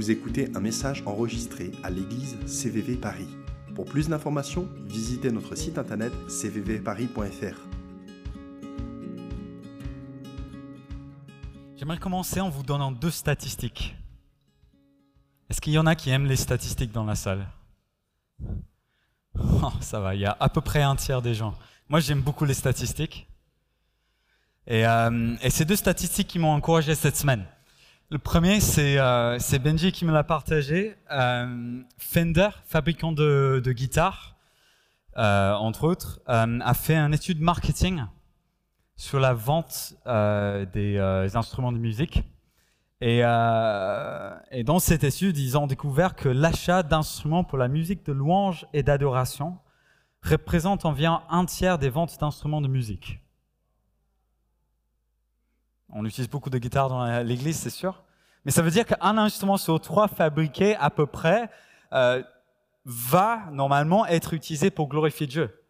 Vous écoutez un message enregistré à l'église CVV Paris. Pour plus d'informations, visitez notre site internet cvvparis.fr. J'aimerais commencer en vous donnant deux statistiques. Est-ce qu'il y en a qui aiment les statistiques dans la salle? Oh, Ça va, il y a à peu près un tiers des gens. Moi, j'aime beaucoup les statistiques. Et, euh, et c'est deux statistiques qui m'ont encouragé cette semaine. Le premier, c'est euh, Benji qui me l'a partagé. Euh, Fender, fabricant de, guitares, euh, entre autres, a fait une étude marketing sur la vente des instruments de musique. Et, dans cette étude, ils ont découvert que l'achat d'instruments pour la musique de louange et d'adoration représente environ un tiers des ventes d'instruments de musique. On utilise beaucoup de guitares dans l'église, c'est sûr. Mais ça veut dire qu'un instrument sur trois fabriqué à peu près euh, va normalement être utilisé pour glorifier Dieu.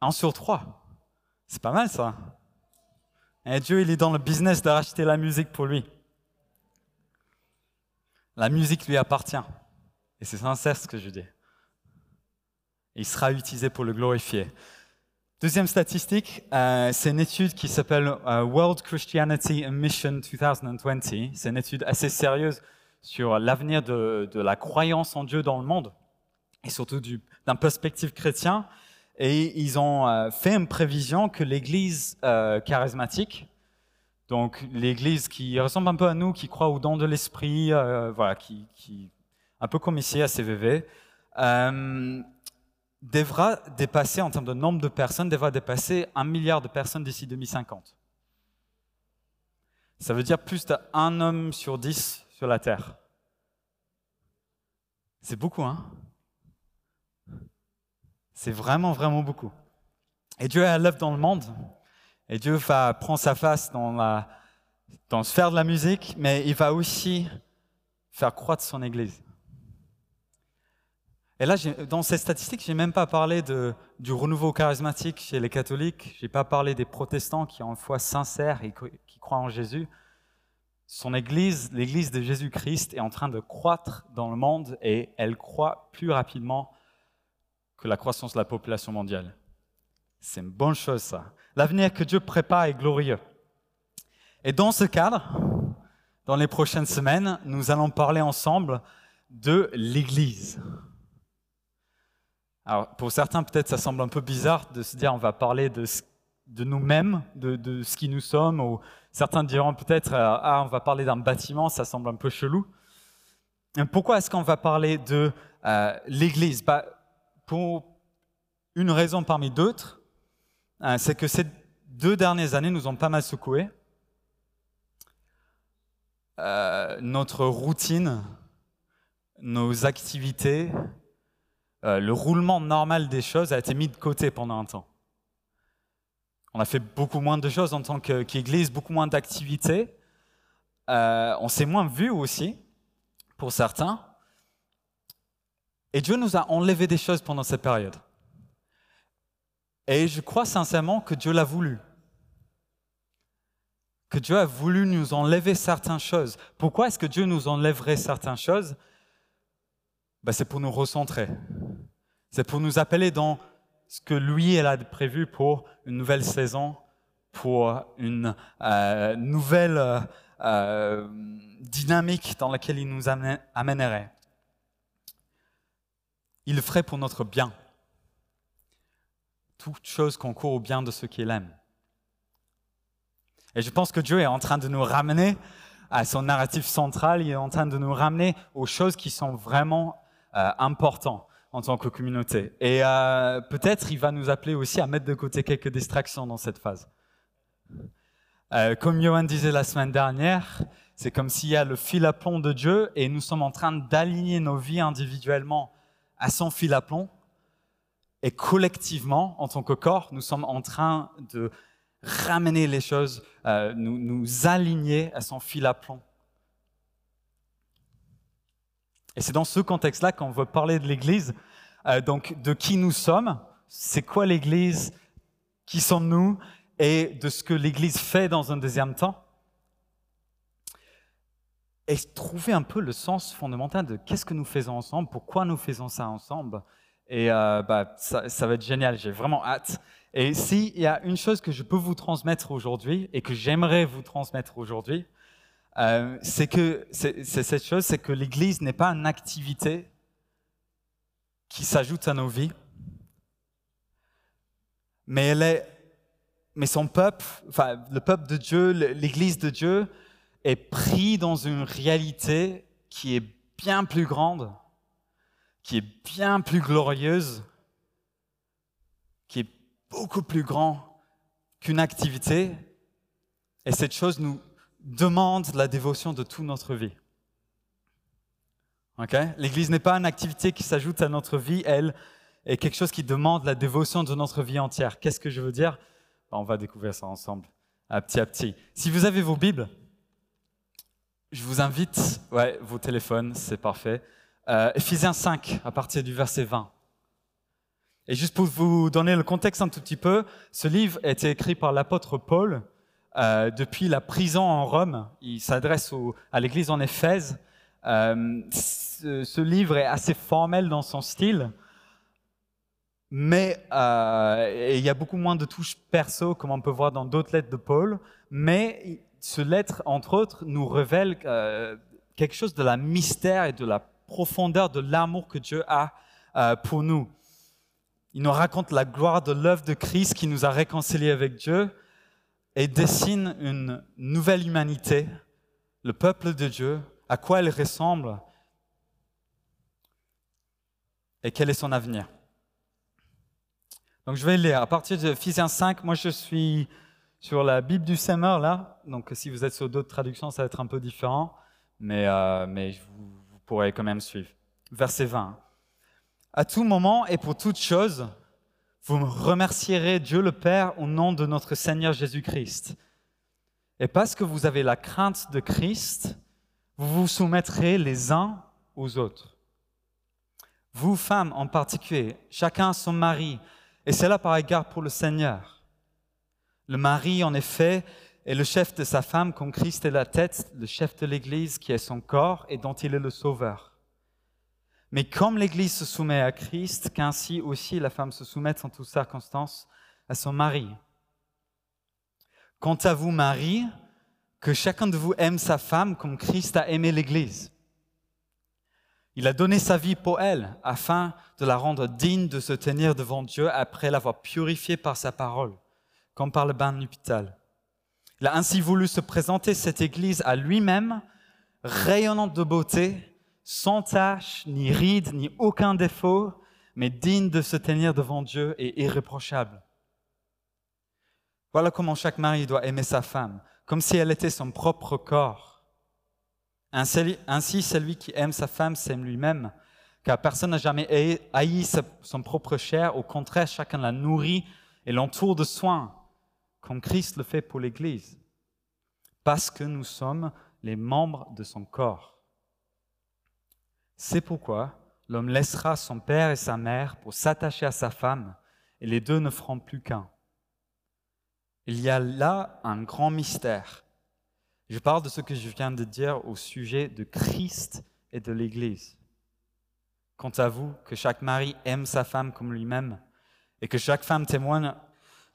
Un sur trois. C'est pas mal ça. Et Dieu, il est dans le business de racheter la musique pour lui. La musique lui appartient. Et c'est sincère ce que je dis. Il sera utilisé pour le glorifier. Deuxième statistique, euh, c'est une étude qui s'appelle euh, World Christianity Mission 2020. C'est une étude assez sérieuse sur l'avenir de, la croyance en Dieu dans le monde, et surtout d'un perspective chrétien. Et ils ont euh, fait une prévision que l'Église charismatique, donc l'Église qui ressemble un peu à nous, qui croit au don de l'Esprit, voilà, qui, un peu comme ici à CVV, devra dépasser, en termes de nombre de personnes, devra dépasser un milliard de personnes d'ici 2050. Ça veut dire plus d'un homme sur dix sur la Terre. C'est beaucoup, hein? C'est vraiment, vraiment beaucoup. Et Dieu est à l'œuvre dans le monde. Et Dieu va prendre sa face dans, la, dans sphère de la musique, mais il va aussi faire croître son Église. Et là, dans ces statistiques, j'ai même pas parlé du renouveau charismatique chez les catholiques. J'ai pas parlé des protestants qui ont une foi sincère et qui croient en Jésus. Son Église, l'Église de Jésus-Christ, est en train de croître dans le monde et elle croît plus rapidement que la croissance de la population mondiale. C'est une bonne chose, ça. L'avenir que Dieu prépare est glorieux. Et dans ce cadre, dans les prochaines semaines, nous allons parler ensemble de l'Église. Alors, pour certains, peut-être ça semble un peu bizarre de se dire on va parler de, nous-mêmes, de, ce qui nous sommes, ou certains diront peut-être euh, ah, on va parler d'un bâtiment, ça semble un peu chelou. Pourquoi est-ce qu'on va parler de euh, l'Église? Bah, Pour une raison parmi d'autres, euh, c'est que ces deux dernières années nous ont pas mal secoué. Euh, notre routine, nos activités, euh, le roulement normal des choses a été mis de côté pendant un temps. On a fait beaucoup moins de choses en tant qu'Église, beaucoup moins d'activités. Euh, on s'est moins vu aussi, pour certains. Et Dieu nous a enlevé des choses pendant cette période. Et je crois sincèrement que Dieu l'a voulu. Que Dieu a voulu nous enlever certaines choses. Pourquoi est-ce que Dieu nous enlèverait certaines choses? Ben, C'est pour nous recentrer. C'est pour nous appeler dans ce que lui elle a prévu pour une nouvelle saison, pour une euh, nouvelle euh, dynamique dans laquelle il nous amènerait. Il le ferait pour notre bien. Toute chose concourt au bien de ceux qui l'aiment. Et je pense que Dieu est en train de nous ramener à son narratif central, il est en train de nous ramener aux choses qui sont vraiment euh, importantes en tant que communauté. Et euh, peut-être il va nous appeler aussi à mettre de côté quelques distractions dans cette phase. Euh, comme Johan disait la semaine dernière, c'est comme s'il y a le fil à plomb de Dieu et nous sommes en train d'aligner nos vies individuellement à son fil à plomb. Et collectivement, en tant que corps, nous sommes en train de ramener les choses, euh, nous, nous aligner à son fil à plomb. Et c'est dans ce contexte-là qu'on veut parler de l'Église, euh, donc de qui nous sommes, c'est quoi l'Église, qui sommes-nous, et de ce que l'Église fait dans un deuxième temps. et trouver un peu le sens fondamental de qu'est-ce que nous faisons ensemble, pourquoi nous faisons ça ensemble. Et euh, bah, ça, ça, va être génial, j'ai vraiment hâte. Et s'il y a une chose que je peux vous transmettre aujourd'hui et que j'aimerais vous transmettre aujourd'hui, euh, c'est que c'est cette chose, c'est que l'Église n'est pas une activité qui s'ajoute à nos vies, mais elle est, mais son peuple, enfin le peuple de Dieu, l'Église de Dieu, est pris dans une réalité qui est bien plus grande, qui est bien plus glorieuse, qui est beaucoup plus grand qu'une activité. Et cette chose nous demande la dévotion de toute notre vie. L'Église n'est pas une activité qui s'ajoute à notre vie, elle est quelque chose qui demande la dévotion de notre vie entière. Qu'est-ce que je veux dire? On va découvrir ça ensemble, à petit à petit. Si vous avez vos Bibles, je vous invite, ouais, vos téléphones, c'est parfait. Euh, Ephésiens 5, à partir du verset 20. Et juste pour vous donner le contexte un tout petit peu, ce livre a été écrit par l'apôtre Paul euh, depuis la prison en Rome. Il s'adresse à l'église en Éphèse. Euh, ce, ce, livre est assez formel dans son style, mais euh, il y a beaucoup moins de touches perso, comme on peut voir dans d'autres lettres de Paul. Mais ce lettre, entre autres, nous révèle quelque chose de la mystère et de la profondeur de l'amour que Dieu a pour nous. Il nous raconte la gloire de l'œuvre de Christ qui nous a réconciliés avec Dieu et dessine une nouvelle humanité, le peuple de Dieu, à quoi elle ressemble et quel est son avenir. Donc je vais lire à partir de Ephésiens 5. Moi je suis sur la Bible du Semeur là, donc si vous êtes sur d'autres traductions ça va être un peu différent, mais, euh, vous, vous pourrez quand même suivre. Verset 20. À tout moment et pour toute chose, vous remercierez Dieu le Père au nom de notre Seigneur Jésus-Christ. Et parce que vous avez la crainte de Christ, vous vous soumettrez les uns aux autres. Vous, femmes en particulier, chacun son mari, et c'est là par égard pour le Seigneur. Le mari, en effet, est le chef de sa femme, comme Christ est la tête, le chef de l'Église qui est son corps et dont il est le sauveur. Mais comme l'Église se soumet à Christ, qu'ainsi aussi la femme se soumette en toutes circonstances à son mari. Quant à vous, Marie, que chacun de vous aime sa femme comme Christ a aimé l'Église. Il a donné sa vie pour elle, afin de la rendre digne de se tenir devant Dieu après l'avoir purifiée par sa parole, comme par le bain nuptial. Il a ainsi voulu se présenter cette Église à lui-même, rayonnante de beauté, sans tache, ni ride, ni aucun défaut, mais digne de se tenir devant Dieu et irréprochable. Voilà comment chaque mari doit aimer sa femme, comme si elle était son propre corps. Ainsi, celui qui aime sa femme s'aime lui-même, car personne n'a jamais haï son propre chair, au contraire, chacun la nourrit et l'entoure de soins, comme Christ le fait pour l'Église, parce que nous sommes les membres de son corps. C'est pourquoi l'homme laissera son père et sa mère pour s'attacher à sa femme, et les deux ne feront plus qu'un. Il y a là un grand mystère. Je parle de ce que je viens de dire au sujet de Christ et de l'Église. Quant à vous, que chaque mari aime sa femme comme lui-même et que chaque femme témoigne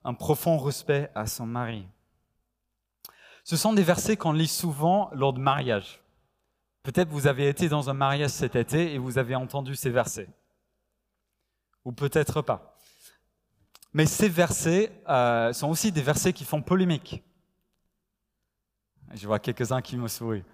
un profond respect à son mari. Ce sont des versets qu'on lit souvent lors de mariage. Peut-être vous avez été dans un mariage cet été et vous avez entendu ces versets. Ou peut-être pas. Mais ces versets euh, sont aussi des versets qui font polémique. Je vois quelques-uns qui me sourient.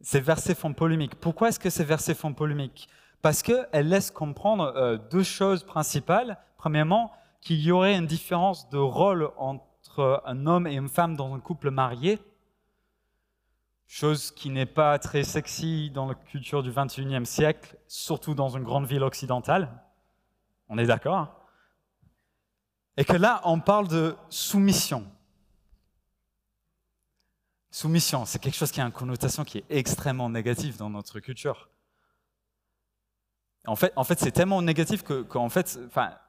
Ces versets font polémique. Pourquoi est-ce que ces versets font polémique? Parce qu'elles laissent comprendre euh, deux choses principales. Premièrement, qu'il y aurait une différence de rôle entre un homme et une femme dans un couple marié, chose qui n'est pas très sexy dans la culture du 21e siècle, surtout dans une grande ville occidentale. On est d'accord Et que là, on parle de soumission. Soumission, c'est quelque chose qui a une connotation qui est extrêmement négative dans notre culture. En fait, en fait c'est tellement négatif que, fait,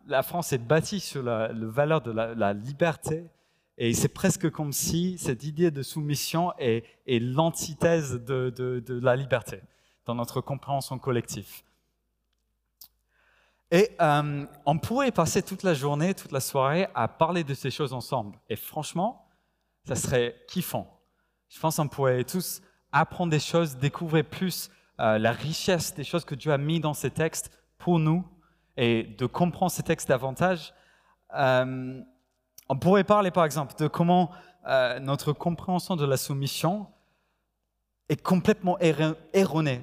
la France est bâtie sur la, valeur de la, liberté Et c'est presque comme si cette idée de soumission est, l'antithèse de, la liberté dans notre compréhension collective. Et euh, on pourrait passer toute la journée, toute la soirée à parler de ces choses ensemble. Et franchement, ça serait kiffant. Je pense qu'on pourrait tous apprendre des choses, découvrir plus euh, la richesse des choses que Dieu a mis dans ces textes pour nous et de comprendre ces textes davantage. Euh, on pourrait parler par exemple de comment euh, notre compréhension de la soumission est complètement erronée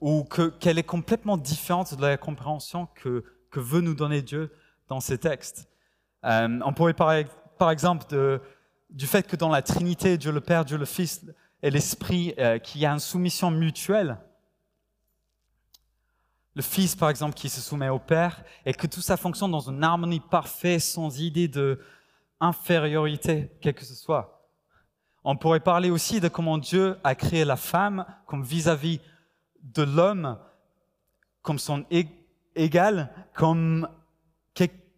ou qu'elle est complètement différente de la compréhension que, veut nous donner Dieu dans ces textes. on pourrait parler par exemple du fait que dans la Trinité, Dieu le Père, Dieu le Fils et l'Esprit, qu'il y a une soumission mutuelle le Fils, par exemple, qui se soumet au Père, et que tout ça fonctionne dans une harmonie parfaite, sans idée de infériorité, quelle que ce soit. On pourrait parler aussi de comment Dieu a créé la femme comme vis-à-vis de l'homme, comme son égal, comme,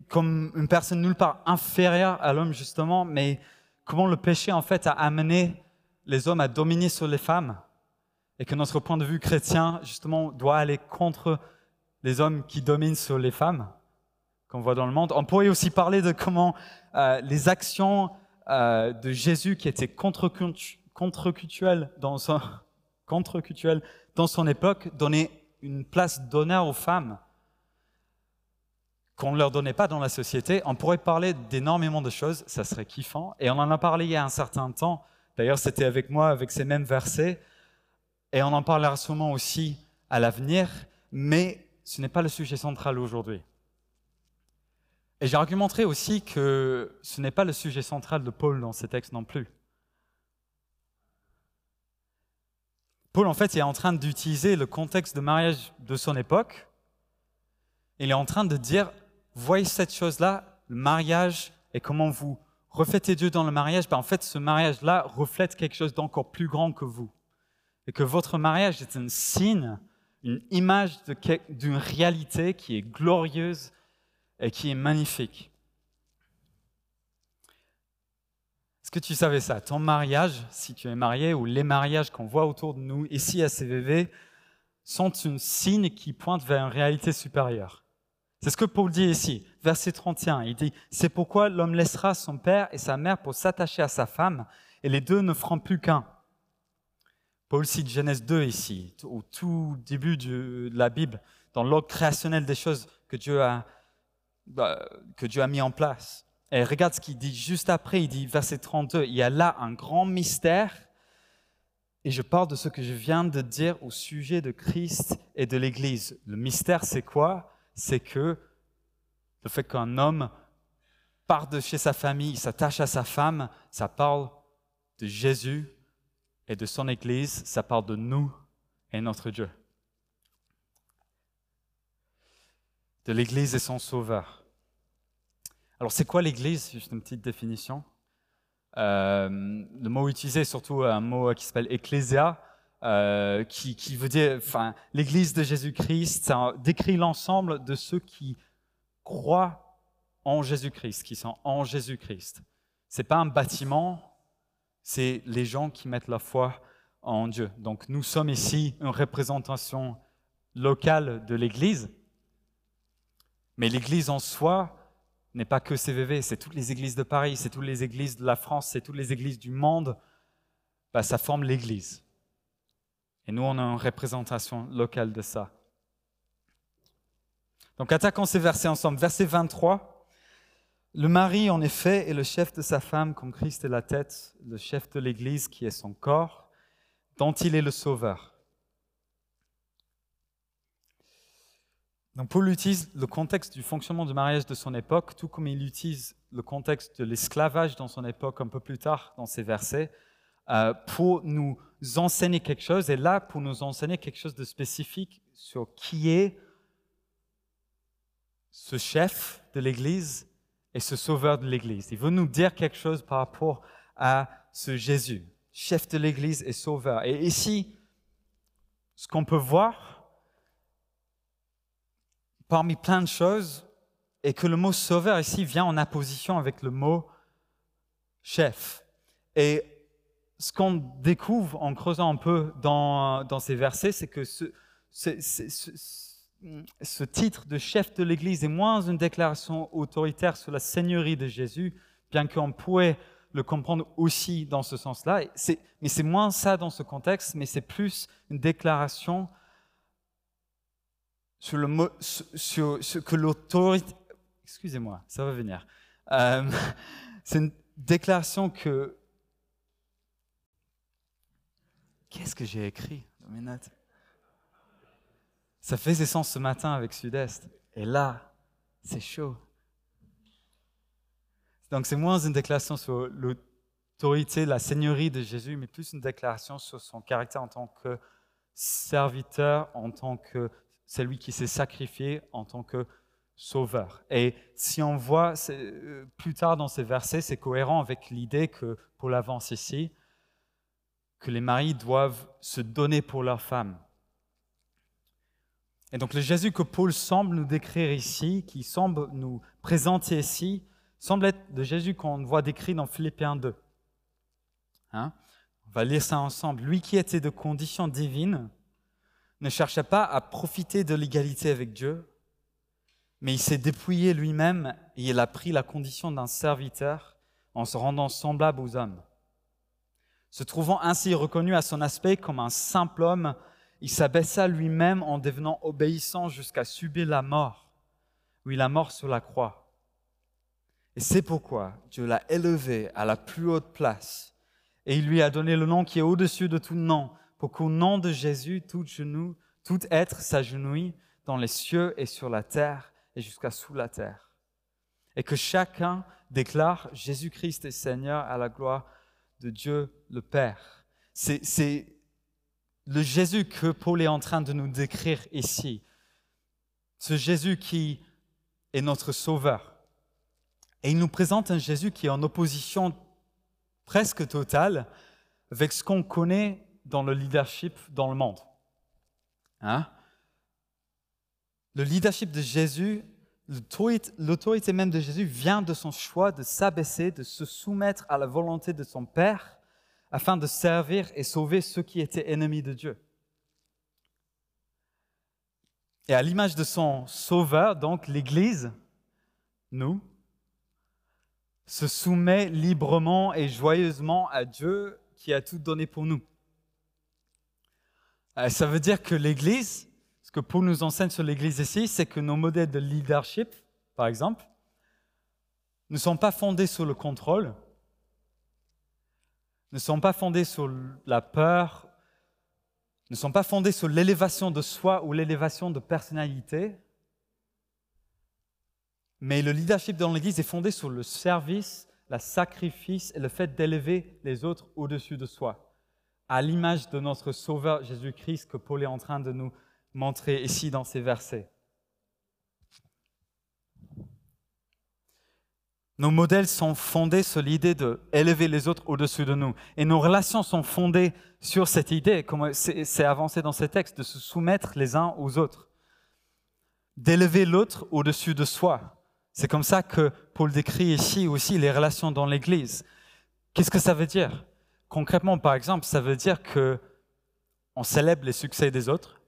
comme une personne nulle part inférieure à l'homme, justement, mais comment le péché, en fait, a amené les hommes à dominer sur les femmes et que notre point de vue chrétien, justement, doit aller contre les hommes qui dominent sur les femmes qu'on voit dans le monde. On pourrait aussi parler de comment euh, les actions euh, de Jésus qui étaient contre-culturelles dans, son, contre dans son époque donnaient une place d'honneur aux femmes qu'on ne leur donnait pas dans la société. On pourrait parler d'énormément de choses, ça serait kiffant. Et on en a parlé il y a un certain temps. D'ailleurs, c'était avec moi, avec ces mêmes versets. Et on en parlera sûrement aussi à l'avenir, mais ce n'est pas le sujet central aujourd'hui. Et j'argumenterai aussi que ce n'est pas le sujet central de Paul dans ces textes non plus. Paul, en fait, est en train d'utiliser le contexte de mariage de son époque. Il est en train de dire, voyez cette chose-là, le mariage, et comment vous reflétez Dieu dans le mariage. Ben, en fait, ce mariage-là reflète quelque chose d'encore plus grand que vous et que votre mariage est un signe, une image d'une réalité qui est glorieuse et qui est magnifique. Est-ce que tu savais ça? Ton mariage, si tu es marié, ou les mariages qu'on voit autour de nous ici à CVV, sont un signe qui pointe vers une réalité supérieure. C'est ce que Paul dit ici, verset 31. Il dit, c'est pourquoi l'homme laissera son père et sa mère pour s'attacher à sa femme, et les deux ne feront plus qu'un. Paul cite Genèse 2 ici, au tout début de la Bible, dans l'ordre créationnel des choses que Dieu a, que Dieu a mis en place. Et regarde ce qu'il dit juste après, il dit, verset 32, il y a là un grand mystère, et je parle de ce que je viens de dire au sujet de Christ et de l'Église. Le mystère, c'est quoi? C'est que le fait qu'un homme part de chez sa famille, s'attache à sa femme, ça parle de Jésus et de son Église, ça parle de nous et notre Dieu. De l'Église et son Sauveur. Alors c'est quoi l'Église? Juste une petite définition. Euh, le mot utilisé est surtout un mot qui s'appelle ecclésia, euh, qui, qui, veut dire, enfin, l'Église de Jésus-Christ, ça décrit l'ensemble de ceux qui croient en Jésus-Christ, qui sont en Jésus-Christ. C'est pas un bâtiment, c'est les gens qui mettent la foi en Dieu. Donc nous sommes ici une représentation locale de l'Église, mais l'Église en soi n'est pas que CVV, c'est toutes les églises de Paris, c'est toutes les églises de la France, c'est toutes les églises du monde. Bah, ça forme l'Église. Et nous, on a une représentation locale de ça. Donc attaquons ces versets ensemble. Verset 23. Le mari, en effet, est le chef de sa femme, comme Christ est la tête, le chef de l'Église qui est son corps, dont il est le sauveur. Donc Paul utilise le contexte du fonctionnement du mariage de son époque, tout comme il utilise le contexte de l'esclavage dans son époque un peu plus tard dans ces versets, euh, pour nous enseigner quelque chose, et là pour nous enseigner quelque chose de spécifique sur qui est ce chef de l'Église et ce sauveur de l'Église. Il veut nous dire quelque chose par rapport à ce Jésus, chef de l'Église et sauveur. Et ici, ce qu'on peut voir, parmi plein de choses, est que le mot sauveur ici vient en opposition avec le mot chef. Et ce qu'on découvre en creusant un peu dans, ces versets, c'est que ce, ce, titre de chef de l'Église est moins une déclaration autoritaire sur la seigneurie de Jésus, bien qu'on pourrait le comprendre aussi dans ce sens-là. Mais c'est moins ça dans ce contexte, mais c'est plus une déclaration sur le que l'autorité. Excusez-moi, ça va venir. Euh, c'est une déclaration que. Qu'est-ce que j'ai écrit dans mes notes? Ça faisait sens ce matin avec Sud-Est. Et là, c'est chaud. Donc c'est moins une déclaration sur l'autorité, la seigneurie de Jésus, mais plus une déclaration sur son caractère en tant que serviteur, en tant que celui qui s'est sacrifié, en tant que sauveur. Et si on voit euh, plus tard dans ces versets, c'est cohérent avec l'idée que, pour l'avance ici, que les maris doivent se donner pour leurs femmes. Et donc le Jésus que Paul semble nous décrire ici, qui semble nous présenter ici, semble être le Jésus qu'on voit décrit dans Philippiens 2. Hein? On va lire ça ensemble. Lui qui était de condition divine ne cherchait pas à profiter de l'égalité avec Dieu, mais il s'est dépouillé lui-même et il a pris la condition d'un serviteur en se rendant semblable aux hommes. Se trouvant ainsi reconnu à son aspect comme un simple homme, il s'abaissa lui-même en devenant obéissant jusqu'à subir la mort, oui, la mort sur la croix. Et c'est pourquoi Dieu l'a élevé à la plus haute place et il lui a donné le nom qui est au-dessus de tout nom, pour qu'au nom de Jésus, tout genou, tout être s'agenouille dans les cieux et sur la terre et jusqu'à sous la terre. Et que chacun déclare Jésus-Christ est Seigneur à la gloire de Dieu le Père. C'est le Jésus que Paul est en train de nous décrire ici. Ce Jésus qui est notre Sauveur. Et il nous présente un Jésus qui est en opposition presque totale avec ce qu'on connaît dans le leadership dans le monde. Hein? Le leadership de Jésus, l'autorité même de Jésus vient de son choix de s'abaisser, de se soumettre à la volonté de son Père afin de servir et sauver ceux qui étaient ennemis de Dieu. Et à l'image de son Sauveur, donc l'Église, nous, se soumet librement et joyeusement à Dieu qui a tout donné pour nous. Euh, ça veut dire que l'Église, ce que Paul nous enseigne sur l'Église ici, c'est que nos modèles de leadership, par exemple, ne sont pas fondés sur le contrôle, ne sont pas fondés sur la peur, ne sont pas fondés sur l'élévation de soi ou l'élévation de personnalité, mais le leadership dans l'Église est fondé sur le service, le sacrifice et le fait d'élever les autres au-dessus de soi à l'image de notre Sauveur Jésus-Christ que Paul est en train de nous montrer ici dans ces versets. Nos modèles sont fondés sur l'idée d'élever les autres au-dessus de nous. Et nos relations sont fondées sur cette idée, comme c'est avancé dans ces textes, de se soumettre les uns aux autres. D'élever l'autre au-dessus de soi. C'est comme ça que Paul décrit ici aussi les relations dans l'Église. Qu'est-ce que ça veut dire? Concrètement, par exemple, ça veut dire que on célèbre les succès des autres,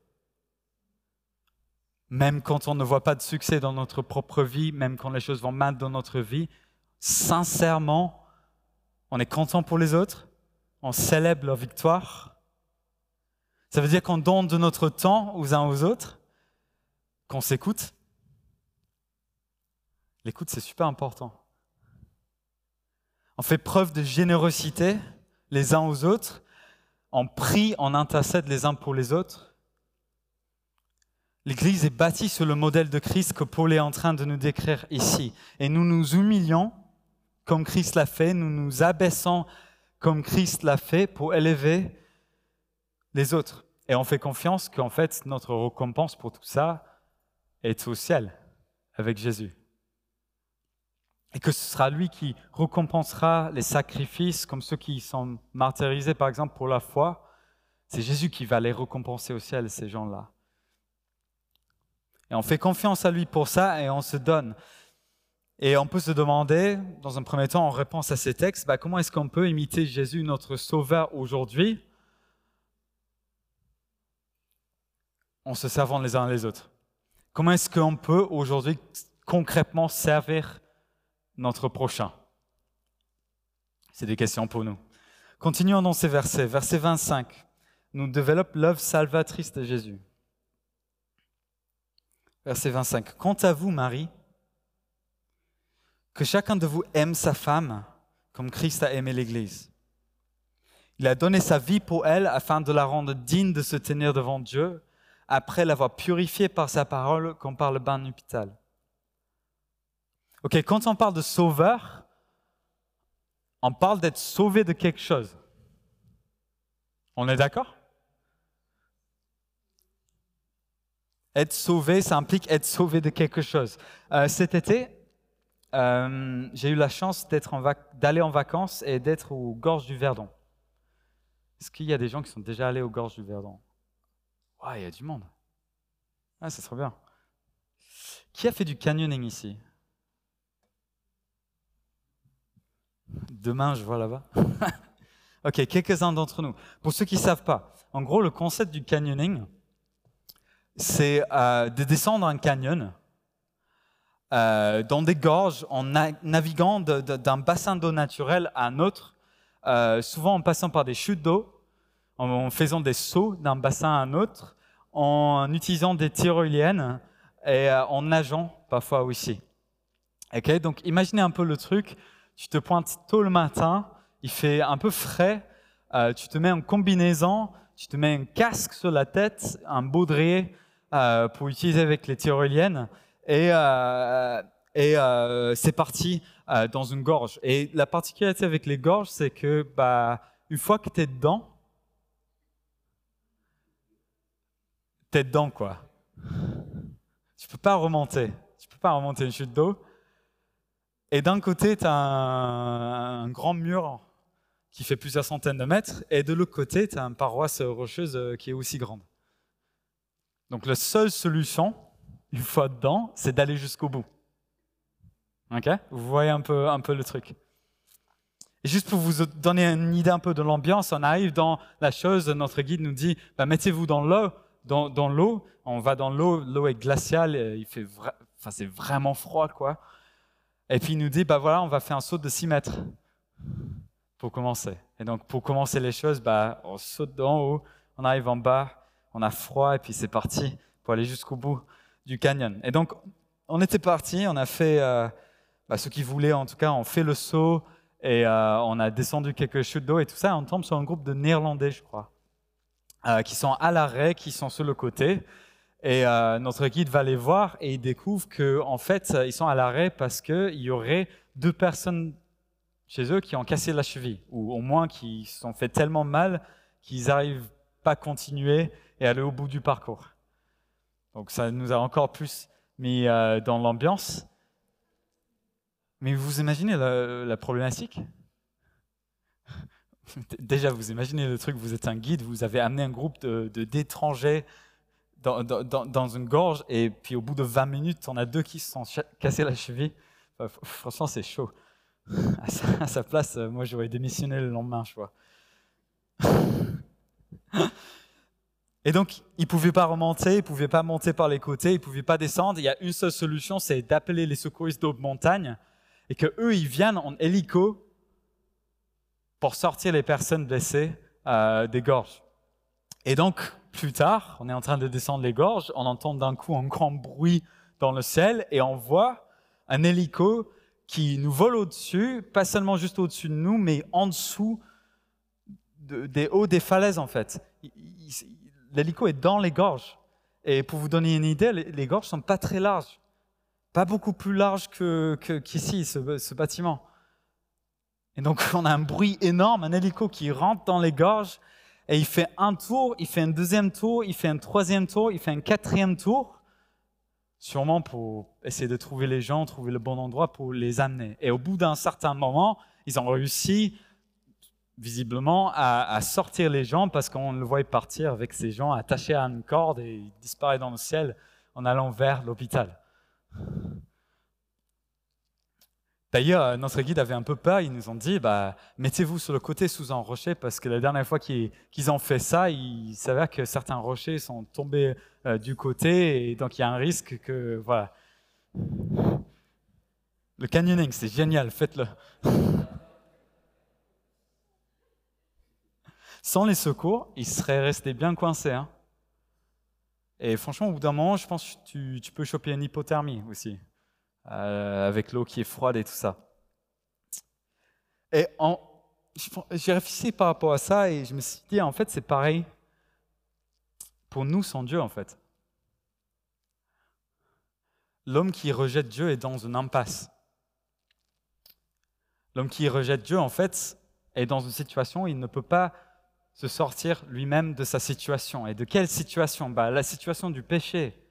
même quand on ne voit pas de succès dans notre propre vie, même quand les choses vont mal dans notre vie, sincèrement, on est content pour les autres, on célèbre leur victoire. Ça veut dire qu'on donne de notre temps aux uns aux autres, qu'on s'écoute. L'écoute, c'est super important. On fait preuve de générosité les uns aux autres, en prie, en intercède les uns pour les autres. L'Église est bâtie sur le modèle de Christ que Paul est en train de nous décrire ici. Et nous nous humilions comme Christ l'a fait, nous nous abaissons comme Christ l'a fait pour élever les autres. Et on fait confiance qu'en fait, notre récompense pour tout ça est au ciel avec Jésus et que ce sera lui qui récompensera les sacrifices comme ceux qui sont martyrisés par exemple pour la foi. C'est Jésus qui va les récompenser au ciel, ces gens-là. Et on fait confiance à lui pour ça et on se donne. Et on peut se demander, dans un premier temps, en réponse à ces textes, bah, comment est-ce qu'on peut imiter Jésus, notre Sauveur, aujourd'hui, en se servant les uns les autres? Comment est-ce qu'on peut aujourd'hui concrètement servir notre prochain C'est des questions pour nous. Continuons dans ces versets. Verset 25 nous développe l'œuvre salvatrice de Jésus. Verset 25. Quant à vous, Marie, que chacun de vous aime sa femme comme Christ a aimé l'Église. Il a donné sa vie pour elle afin de la rendre digne de se tenir devant Dieu après l'avoir purifiée par sa parole comme par le bain nupital. Ok, quand on parle de sauveur, on parle d'être sauvé de quelque chose. On est d'accord? Être sauvé, ça implique être sauvé de quelque chose. Euh, cet été, euh, j'ai eu la chance d'aller en, vacances et d'être aux gorges du Verdon. Est-ce qu'il y a des gens qui sont déjà allés aux gorges du Verdon? Ouais, il y a du monde. Ah, ça serait bien. Qui a fait du canyoning ici? Demain, je vois là-bas. ok, quelques-uns d'entre nous. Pour ceux qui ne savent pas, en gros, le concept du canyoning, c'est euh, de descendre un canyon euh, dans des gorges en naviguant d'un bassin d'eau naturel à un autre, euh, souvent en passant par des chutes d'eau, en, faisant des sauts d'un bassin à un autre, en utilisant des tyroliennes et en nageant parfois aussi. Okay Donc imaginez un peu le truc, tu te pointes tôt le matin, il fait un peu frais, tu te mets en combinaison, tu te mets un casque sur la tête, un baudrier pour utiliser avec les tyroliennes, et, euh, euh, c'est parti euh, dans une gorge. Et la particularité avec les gorges, c'est que bah, une fois que tu es dedans, tu es dedans quoi. Tu peux pas remonter. Tu peux pas remonter une chute d'eau. Et d'un côté, tu as un, grand mur qui fait plusieurs centaines de mètres, et de l'autre côté, tu as une paroisse rocheuse qui est aussi grande. Donc la seule solution, une fois dedans, c'est d'aller jusqu'au bout. Ok? Vous voyez un peu, un peu le truc. Et juste pour vous donner une idée un peu de l'ambiance, on arrive dans la chose, notre guide nous dit, bah, mettez-vous dans l'eau, dans, dans l'eau, on va dans l'eau, l'eau est glaciale, il fait enfin, c'est vraiment froid, quoi. Et puis il nous dit, bah voilà, on va faire un saut de 6 mètres pour commencer. Et donc pour commencer les choses, bah, on saute d'en haut, on arrive en bas, on a froid, et puis c'est parti pour aller jusqu'au bout du canyon. Et donc, on était parti, on a fait, euh, bah, ceux qui voulaient en tout cas, on fait le saut et euh, on a descendu quelques chutes d'eau et tout ça. on tombe sur un groupe de Néerlandais, je crois, euh, qui sont à l'arrêt, qui sont sur le côté. Et notre guide va les voir et il découvre qu'en en fait, ils sont à l'arrêt parce qu'il y aurait deux personnes chez eux qui ont cassé la cheville, ou au moins qui se sont fait tellement mal qu'ils n'arrivent pas à continuer et aller au bout du parcours. Donc ça nous a encore plus mis euh, dans l'ambiance. Mais vous imaginez la, problématique? Déjà, vous imaginez le truc, vous êtes un guide, vous avez amené un groupe d'étrangers de, dans, une gorge, et puis au bout de 20 minutes, on a deux qui se sont cassés la cheville. franchement, c'est chaud. À sa, place, euh, moi, j'aurais démissionné le lendemain, je vois. Et donc, ils ne pouvaient pas remonter, ils ne pouvaient pas monter par les côtés, ils ne pouvaient pas descendre. Il y a une seule solution, c'est d'appeler les secouristes de montagne et que eux, ils viennent en hélico pour sortir les personnes blessées euh, des gorges. Et donc, plus tard, on est en train de descendre les gorges, on entend d'un coup un grand bruit dans le ciel et on voit un hélico qui nous vole au-dessus, pas seulement juste au-dessus de nous, mais en dessous des hauts des falaises en fait l'hélico est dans les gorges. Et pour vous donner une idée, les, gorges ne sont pas très larges. Pas beaucoup plus larges qu'ici, ce, bâtiment. Et donc, on a un bruit énorme, un hélico qui rentre dans les gorges, et il fait un tour, il fait un deuxième tour, il fait un troisième tour, il fait un quatrième tour, sûrement pour essayer de trouver les gens, trouver le bon endroit pour les amener. Et au bout d'un certain moment, ils ont réussi visiblement à, sortir les gens parce qu'on le voyait partir avec ces gens attachés à une corde et il disparaît dans le ciel en allant vers l'hôpital. D'ailleurs, notre guide avait un peu peur. Ils nous ont dit bah, mettez-vous sur le côté sous un rocher parce que la dernière fois qu'ils ont fait ça, il s'avère que certains rochers sont tombés euh, du côté et donc il y a un risque que. Voilà. Le canyoning, c'est génial, faites-le. Sans les secours, il serait resté bien coincé. Hein. Et franchement, au bout d'un moment, je pense que tu, tu peux choper une hypothermie aussi. Euh, avec l'eau qui est froide et tout ça. Et j'ai réfléchi par rapport à ça et je me suis dit, en fait, c'est pareil pour nous sans Dieu, en fait. L'homme qui rejette Dieu est dans une impasse. L'homme qui rejette Dieu, en fait, est dans une situation où il ne peut pas se sortir lui-même de sa situation. Et de quelle situation? Bah, La situation du péché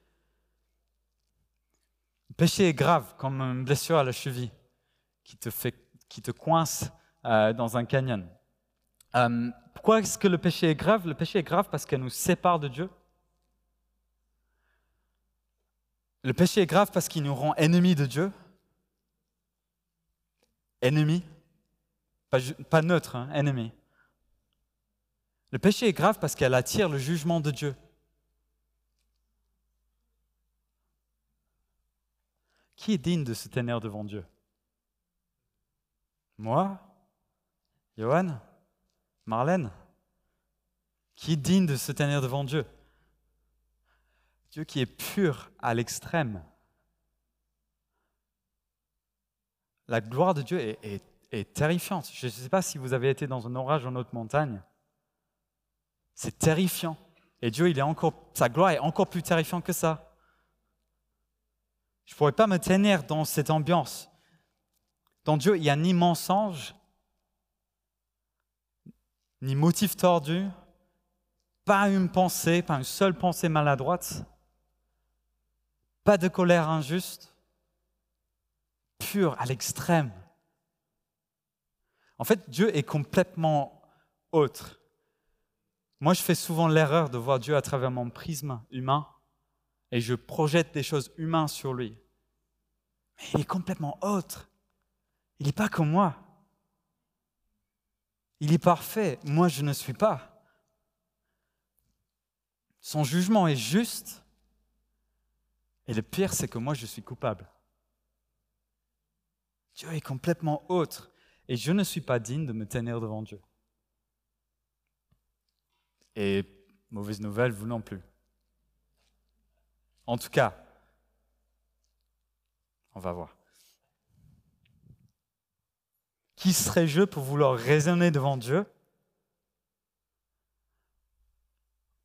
péché est grave, comme une blessure à la cheville qui te, fait, qui te coince euh, dans un canyon. Euh, pourquoi est-ce que le péché est grave? Le péché est grave parce qu'elle nous sépare de Dieu. Le péché est grave parce qu'il nous rend ennemis de Dieu. Ennemis, pas, neutre, hein, ennemi. Le péché est grave parce qu'elle attire le jugement de Dieu. Qui est digne de se tenir devant Dieu? Moi? Johan? Marlène? Qui est digne de se tenir devant Dieu? Dieu qui est pur à l'extrême. La gloire de Dieu est, terrifiante. Je ne sais pas si vous avez été dans un orage en haute montagne. C'est terrifiant. Et Dieu, il est encore, sa gloire est encore plus terrifiante que ça. Je ne pourrais pas me tenir dans cette ambiance. Dans Dieu, il n'y a ni mensonge, ni motif tordu, pas une pensée, pas une seule pensée maladroite, pas de colère injuste, pure à l'extrême. En fait, Dieu est complètement autre. Moi, je fais souvent l'erreur de voir Dieu à travers mon prisme humain et je projette des choses humaines sur lui. Mais il est complètement autre. Il n'est pas comme moi. Il est parfait. Moi, je ne suis pas. Son jugement est juste. Et le pire, c'est que moi, je suis coupable. Dieu est complètement autre. Et je ne suis pas digne de me tenir devant Dieu. Et mauvaise nouvelle, vous non plus. En tout cas, on va voir. Qui serais-je pour vouloir raisonner devant Dieu?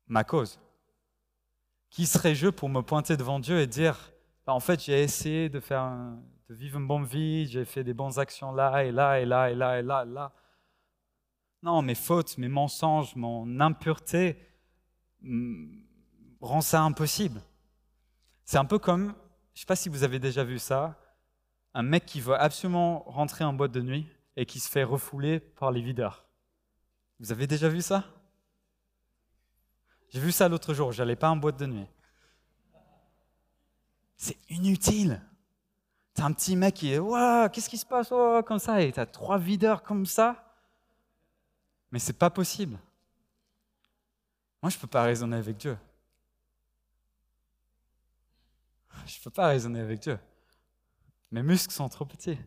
Ma cause. Qui serais-je pour me pointer devant Dieu et dire, bah, en fait, j'ai essayé de, faire de vivre une bonne vie, j'ai fait des bonnes actions là et là et là et là et là et là. Non, mes fautes, mes mensonges, mon impureté mm, rend ça impossible. C'est un peu comme, je ne sais pas si vous avez déjà vu ça, un mec qui veut absolument rentrer en boîte de nuit et qui se fait refouler par les videurs. Vous avez déjà vu ça? J'ai vu ça l'autre jour, j'allais pas en boîte de nuit. C'est inutile. T'as un petit mec qui est Waouh, qu'est-ce qui se passe comme ça Et t'as trois videurs comme ça. Mais c'est pas possible. Moi, je ne peux pas raisonner avec Dieu. Je ne peux pas raisonner avec Dieu. Mes muscles sont trop petits.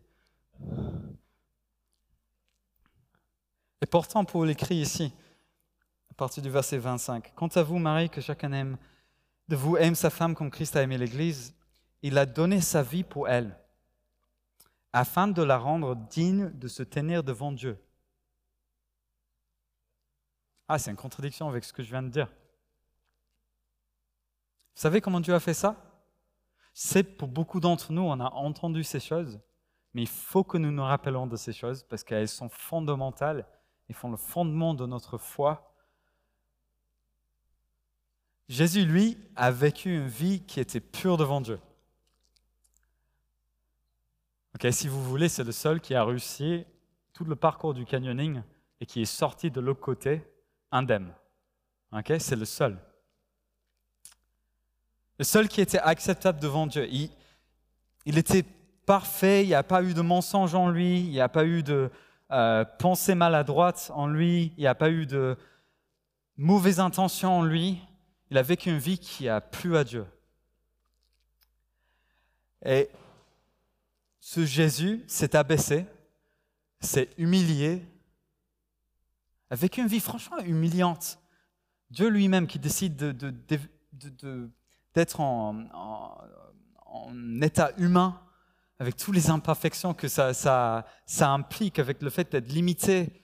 Et pourtant, Paul écrit ici, à partir du verset 25, Quant à vous, Marie, que chacun aime, de vous aime sa femme comme Christ a aimé l'Église, il a donné sa vie pour elle, afin de la rendre digne de se tenir devant Dieu. Ah, c'est une contradiction avec ce que je viens de dire. Vous savez comment Dieu a fait ça? C'est pour beaucoup d'entre nous, on a entendu ces choses, mais il faut que nous nous rappelions de ces choses parce qu'elles sont fondamentales et font le fondement de notre foi. Jésus, lui, a vécu une vie qui était pure devant Dieu. Ok, si vous voulez, c'est le seul qui a réussi tout le parcours du canyoning et qui est sorti de l'autre côté indemne. Ok, c'est le seul. Le seul qui était acceptable devant Dieu. Il, était parfait, il n'y a pas eu de mensonge en lui, il n'y a pas eu de euh, pensée maladroite en lui, il n'y a pas eu de mauvaise intention en lui. Il a vécu une vie qui a plu à Dieu. Et ce Jésus s'est abaissé, s'est humilié, a vécu une vie franchement humiliante. Dieu lui-même qui décide d'être en, état humain, avec toutes les imperfections que ça, implique, avec le fait d'être limité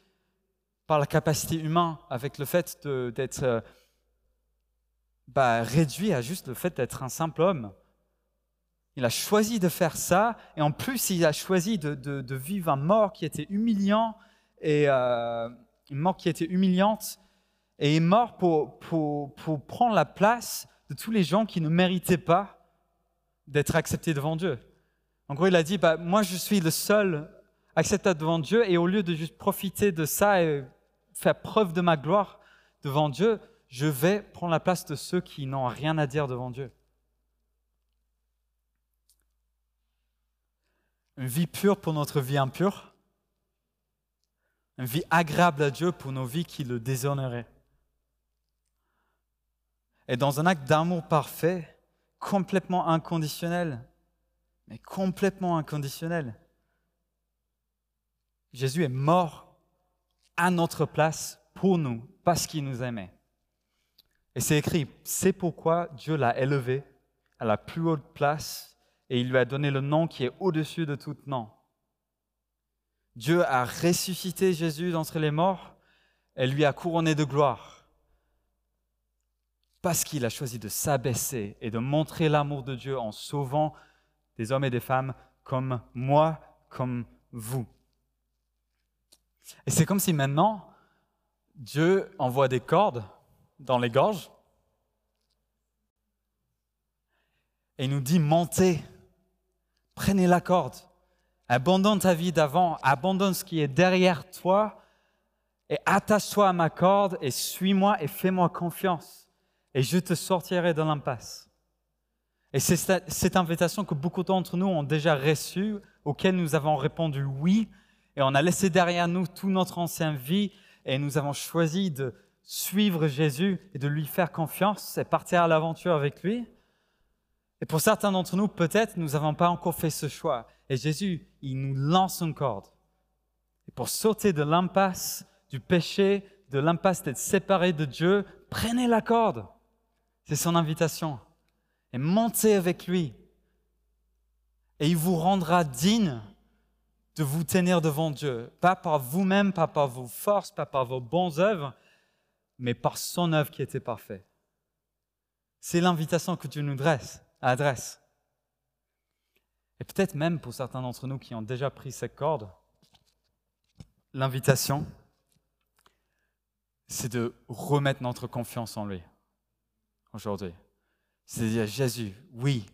par la capacité humaine, avec le fait d'être euh, bah, réduit à juste le fait d'être un simple homme. Il a choisi de faire ça, et en plus, il a choisi de, vivre un mort qui était humiliant, et euh, une mort qui était humiliante, et est mort pour prendre la place de tous les gens qui ne méritaient pas d'être acceptés devant Dieu. En gros, il a dit, bah, moi je suis le seul acceptable devant Dieu, et au lieu de juste profiter de ça et faire preuve de ma gloire devant Dieu, je vais prendre la place de ceux qui n'ont rien à dire devant Dieu. Une vie pure pour notre vie impure. Une vie agréable à Dieu pour nos vies qui le déshonoraient. Et dans un acte d'amour parfait, complètement inconditionnel, mais complètement inconditionnel, Jésus est mort à notre place pour nous, parce qu'il nous aimait. Et c'est écrit, c'est pourquoi Dieu l'a élevé à la plus haute place et il lui a donné le nom qui est au-dessus de tout nom. Dieu a ressuscité Jésus d'entre les morts et lui a couronné de gloire parce qu'il a choisi de s'abaisser et de montrer l'amour de Dieu en sauvant des hommes et des femmes comme moi, comme vous. Et c'est comme si maintenant, Dieu envoie des cordes dans les gorges et nous dit montez, prenez la corde, abandonne ta vie d'avant, abandonne ce qui est derrière toi et attache-toi à ma corde et suis-moi et fais-moi confiance et je te sortirai de l'impasse. Et c'est cette invitation que beaucoup d'entre nous ont déjà reçue, auquel nous avons répondu oui, et on a laissé derrière nous toute notre ancienne vie, et nous avons choisi de suivre Jésus et de lui faire confiance et partir à l'aventure avec lui. Et pour certains d'entre nous, peut-être, nous n'avons pas encore fait ce choix. Et Jésus, il nous lance une corde. Et pour sauter de l'impasse du péché, de l'impasse d'être séparé de Dieu, prenez la corde. C'est son invitation. Et montez avec lui. Et il vous rendra digne de vous tenir devant Dieu. Pas par vous-même, pas par vos forces, pas par vos bonnes œuvres, mais par son œuvre qui était parfaite. C'est l'invitation que Dieu nous dresse, adresse. Et peut-être même pour certains d'entre nous qui ont déjà pris cette corde, l'invitation, c'est de remettre notre confiance en lui aujourd'hui. C'est dire, Jésus, oui,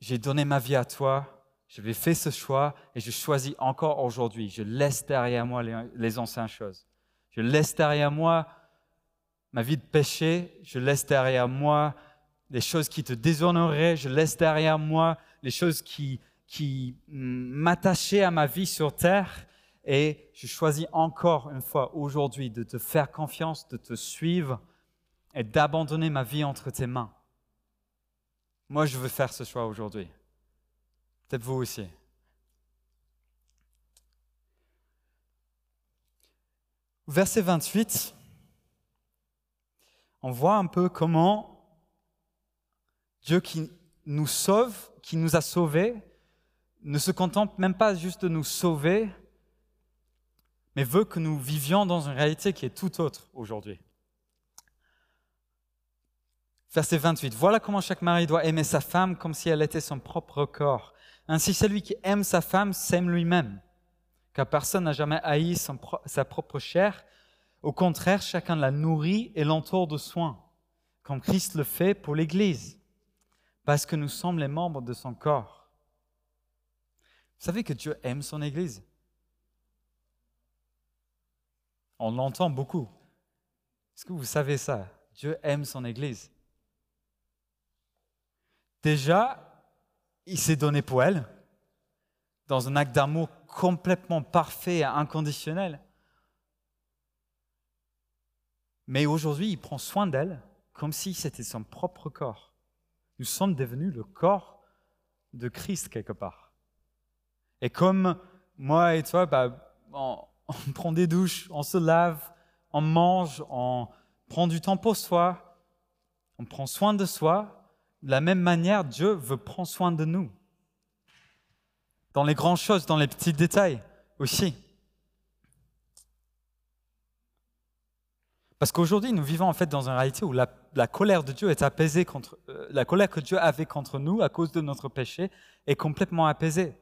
j'ai donné ma vie à toi, je vais faire ce choix et je choisis encore aujourd'hui. Je laisse derrière moi les, anciennes choses. Je laisse derrière moi ma vie de péché, je laisse derrière moi les choses qui te déshonoreraient, je laisse derrière moi les choses qui m'attachaient à ma vie sur terre et je choisis encore une fois aujourd'hui de te faire confiance, de te suivre et d'abandonner ma vie entre tes mains. Moi, je veux faire ce choix aujourd'hui. Peut-être vous aussi. Verset 28, on voit un peu comment Dieu qui nous sauve, qui nous a sauvés, ne se contente même pas juste de nous sauver, mais veut que nous vivions dans une réalité qui est tout autre aujourd'hui. Verset 28. Voilà comment chaque mari doit aimer sa femme comme si elle était son propre corps. Ainsi, celui qui aime sa femme s'aime lui-même, car personne n'a jamais haï sa propre chair. Au contraire, chacun la nourrit et l'entoure de soins, comme Christ le fait pour l'Église, parce que nous sommes les membres de son corps. Vous savez que Dieu aime son Église On l'entend beaucoup. Est-ce que vous savez ça? Dieu aime son Église. Déjà, il s'est donné pour elle. dans un acte d'amour complètement parfait et inconditionnel. Mais aujourd'hui, il prend soin d'elle comme si c'était son propre corps. Nous sommes devenus le corps de Christ quelque part. Et comme moi et toi, bah, on, on prend des douches, on se lave, on mange, on prend du temps pour soi, on prend soin de soi, de la même manière, Dieu veut prendre soin de nous. Dans les grandes choses, dans les petits détails aussi. Parce qu'aujourd'hui, nous vivons en fait dans une réalité où la, colère de Dieu est apaisée contre euh, la colère que Dieu avait contre nous à cause de notre péché est complètement apaisée.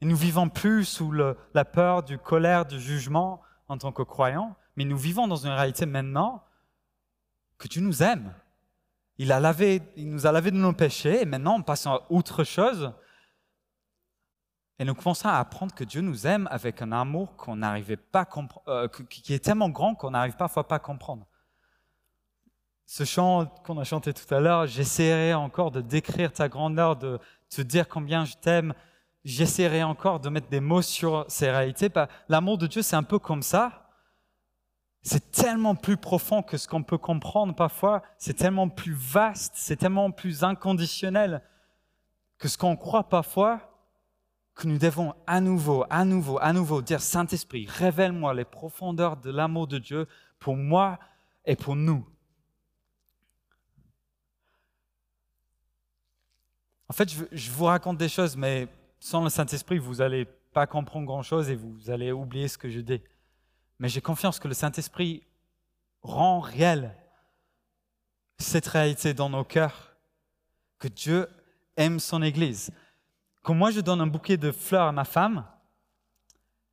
Et nous vivons plus sous la peur du colère, du jugement en tant que croyants, mais nous vivons dans une réalité maintenant que Dieu nous aime. Il, nous a lavé de nos péchés et maintenant on passe à autre chose. Et nous commençons à apprendre que Dieu nous aime avec un amour euh, qui est tellement grand qu'on n'arrive parfois pas à comprendre. Ce chant qu'on a chanté tout à l'heure, j'essaierai encore de décrire ta grandeur, de te dire combien je t'aime. J'essaierai encore de mettre des mots sur ces réalités. Bah, l'amour de Dieu, c'est un peu comme ça. C'est tellement plus profond que ce qu'on peut comprendre parfois. C'est tellement plus vaste, c'est tellement plus inconditionnel que ce qu'on croit parfois que nous devons à nouveau, à nouveau, à nouveau dire Saint-Esprit, révèle-moi les profondeurs de l'amour de Dieu pour moi et pour nous. En fait, je, vous raconte des choses, mais sans le Saint-Esprit, vous n'allez pas comprendre grand-chose et vous allez oublier ce que je dis. Mais j'ai confiance que le Saint-Esprit rend réel cette réalité dans nos cœurs, que Dieu aime son Église. Quand moi je donne un bouquet de fleurs à ma femme,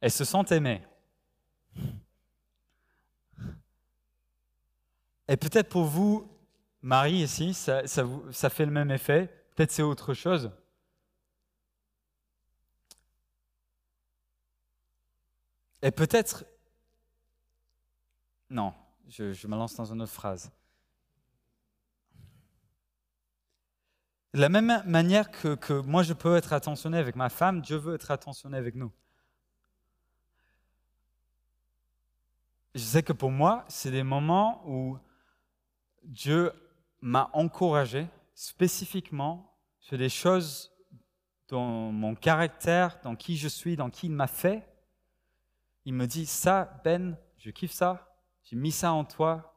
elle se sent aimée. Et peut-être pour vous, Marie, ici, ça, ça fait le même effet. Peut-être c'est autre chose. Et peut-être... Non, je, je me lance dans une autre phrase. De la même manière que, moi je peux être attentionné avec ma femme, Dieu veut être attentionné avec nous. Je sais que pour moi, c'est des moments où Dieu m'a encouragé spécifiquement sur des choses dans mon caractère, dans qui je suis, dans qui il m'a fait. Il me dit, ça, Ben, je kiffe ça, j'ai mis ça en toi.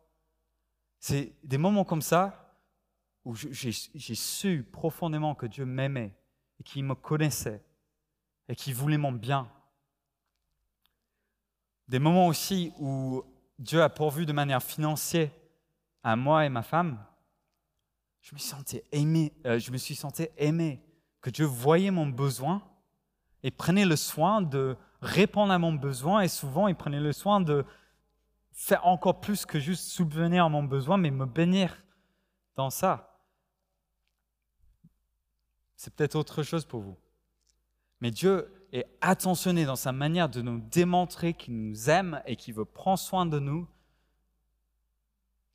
C'est des moments comme ça où j'ai su profondément que Dieu m'aimait et qu'il me connaissait et qu'il voulait mon bien. Des moments aussi où Dieu a pourvu de manière financière à moi et ma femme, je me senti aimé, euh, je me suis senti aimé, que Dieu voyait mon besoin et prenait le soin de répondre à mon besoin et souvent il prenait le soin de faire encore plus que juste subvenir à mon besoin, mais me bénir dans ça. C'est peut-être autre chose pour vous. Mais Dieu est attentionné dans sa manière de nous démontrer qu'il nous aime et qu'il veut prendre soin de nous.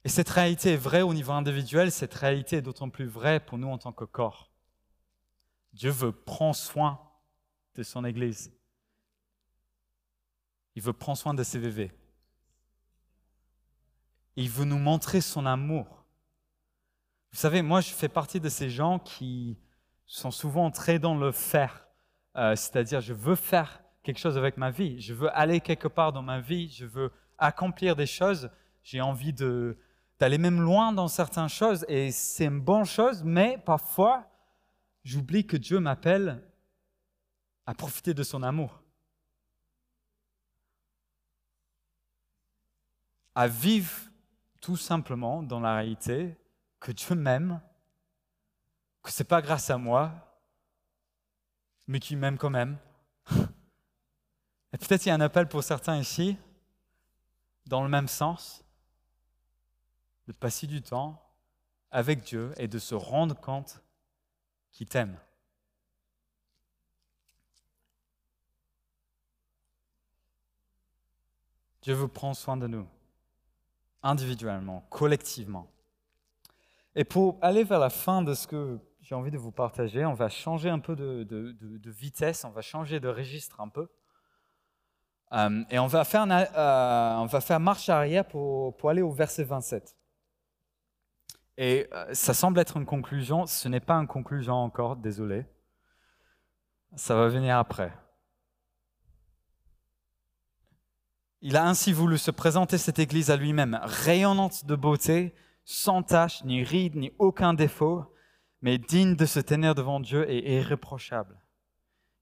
Et cette réalité est vraie au niveau individuel, cette réalité est d'autant plus vraie pour nous en tant que corps. Dieu veut prendre soin de son Église. Il veut prendre soin de ses bébés. Il veut nous montrer son amour. Vous savez, moi, je fais partie de ces gens qui sont souvent très dans le faire. Euh, c'est-à-dire, je veux faire quelque chose avec ma vie, je veux aller quelque part dans ma vie, je veux accomplir des choses, j'ai envie d'aller même loin dans certaines choses, et c'est une bonne chose, mais parfois, j'oublie que Dieu m'appelle à profiter de son amour. À vivre tout simplement dans la réalité que Dieu m'aime que ce n'est pas grâce à moi, mais qu'il m'aime quand même. Et peut-être il y a un appel pour certains ici, dans le même sens, de passer du temps avec Dieu et de se rendre compte qu'il t'aime. Dieu veut prendre soin de nous, individuellement, collectivement. Et pour aller vers la fin de ce que j'ai envie de vous partager. On va changer un peu de, vitesse, on va changer de registre un peu. Euh, et on va, faire, euh, on va faire marche arrière pour, pour, aller au verset 27. Et euh, ça semble être une conclusion, ce n'est pas une conclusion encore, désolé. Ça va venir après. Il a ainsi voulu se présenter cette Église à lui-même, rayonnante de beauté, sans tache, ni ride, ni aucun défaut, mais digne de se tenir devant Dieu et irréprochable.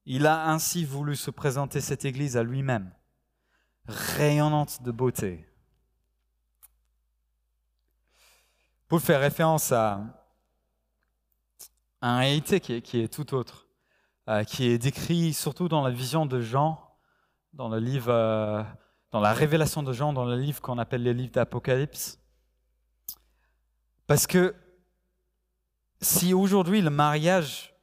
Il a ainsi voulu se présenter cette Église à lui-même, rayonnante de beauté. Pour faire référence à, un réalité qui est, tout autre, euh, qui est décrit surtout dans la vision de Jean, dans le livre, euh, dans la révélation de Jean, dans le livre qu'on appelle les livres d'Apocalypse. Parce que si aujourd'hui le mariage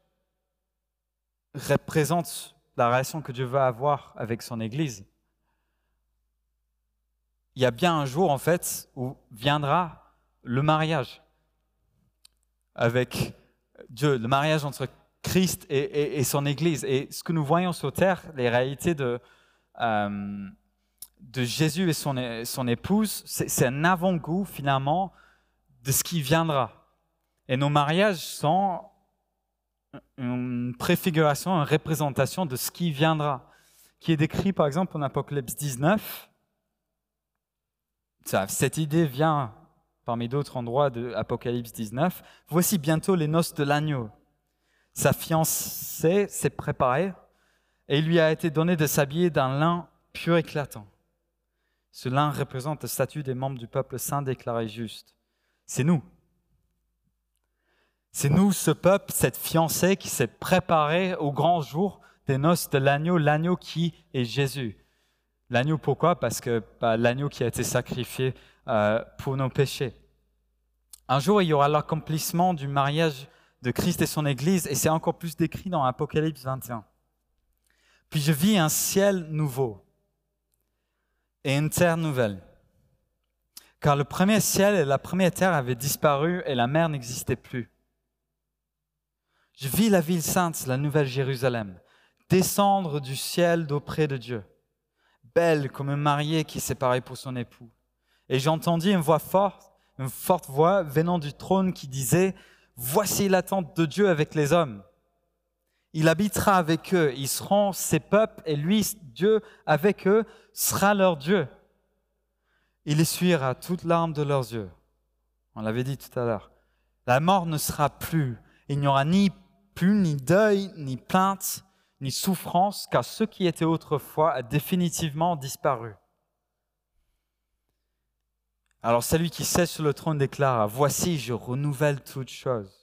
représente la relation que Dieu veut avoir avec son Église, il y a bien un jour en fait où viendra le mariage avec Dieu, le mariage entre Christ et, son Église. Et ce que nous voyons sur terre, les réalités de, euh, de Jésus et son, épouse, c'est un avant-goût finalement de ce qui viendra. Et nos mariages sont une préfiguration, une représentation de ce qui viendra, qui est décrit par exemple en Apocalypse 19. Cette idée vient parmi d'autres endroits de Apocalypse 19. Voici bientôt les noces de l'agneau. Sa fiancée s'est préparée et il lui a été donné de s'habiller d'un lin pur éclatant. Ce lin représente le statut des membres du peuple saint déclaré juste. C'est nous. C'est nous, ce peuple, cette fiancée qui s'est préparée au grand jour des noces de l'agneau, l'agneau qui est Jésus. L'agneau pourquoi? Parce que bah, l'agneau qui a été sacrifié euh, pour nos péchés. Un jour, il y aura l'accomplissement du mariage de Christ et son Église, et c'est encore plus décrit dans Apocalypse 21. Puis je vis un ciel nouveau et une terre nouvelle. Car le premier ciel et la première terre avaient disparu et la mer n'existait plus. Je vis la ville sainte, la nouvelle Jérusalem, descendre du ciel d'auprès de Dieu, belle comme un marié qui s'est paré pour son époux. Et j'entendis une voix forte, une forte voix venant du trône qui disait, Voici l'attente de Dieu avec les hommes. Il habitera avec eux, ils seront ses peuples, et lui, Dieu, avec eux, sera leur Dieu. Il essuiera toute larme de leurs yeux. On l'avait dit tout à l'heure. La mort ne sera plus. Il n'y aura ni plus ni deuil, ni plainte, ni souffrance, car ce qui était autrefois a définitivement disparu. Alors celui qui siège sur le trône déclara, Voici, je renouvelle toutes choses.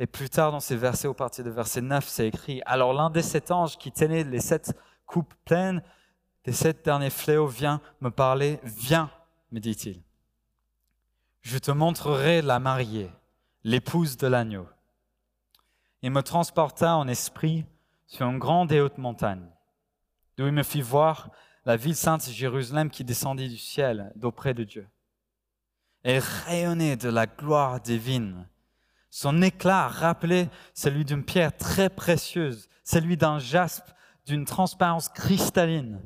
Et plus tard dans ces versets, au partir de verset 9, c'est écrit, Alors l'un des sept anges qui tenait les sept coupes pleines des sept derniers fléaux vient me parler, viens, me dit-il. Je te montrerai la mariée, l'épouse de l'agneau. Il me transporta en esprit sur une grande et haute montagne, d'où il me fit voir la ville sainte Jérusalem qui descendit du ciel d'auprès de Dieu. Elle rayonnait de la gloire divine. Son éclat rappelait celui d'une pierre très précieuse, celui d'un jaspe d'une transparence cristalline.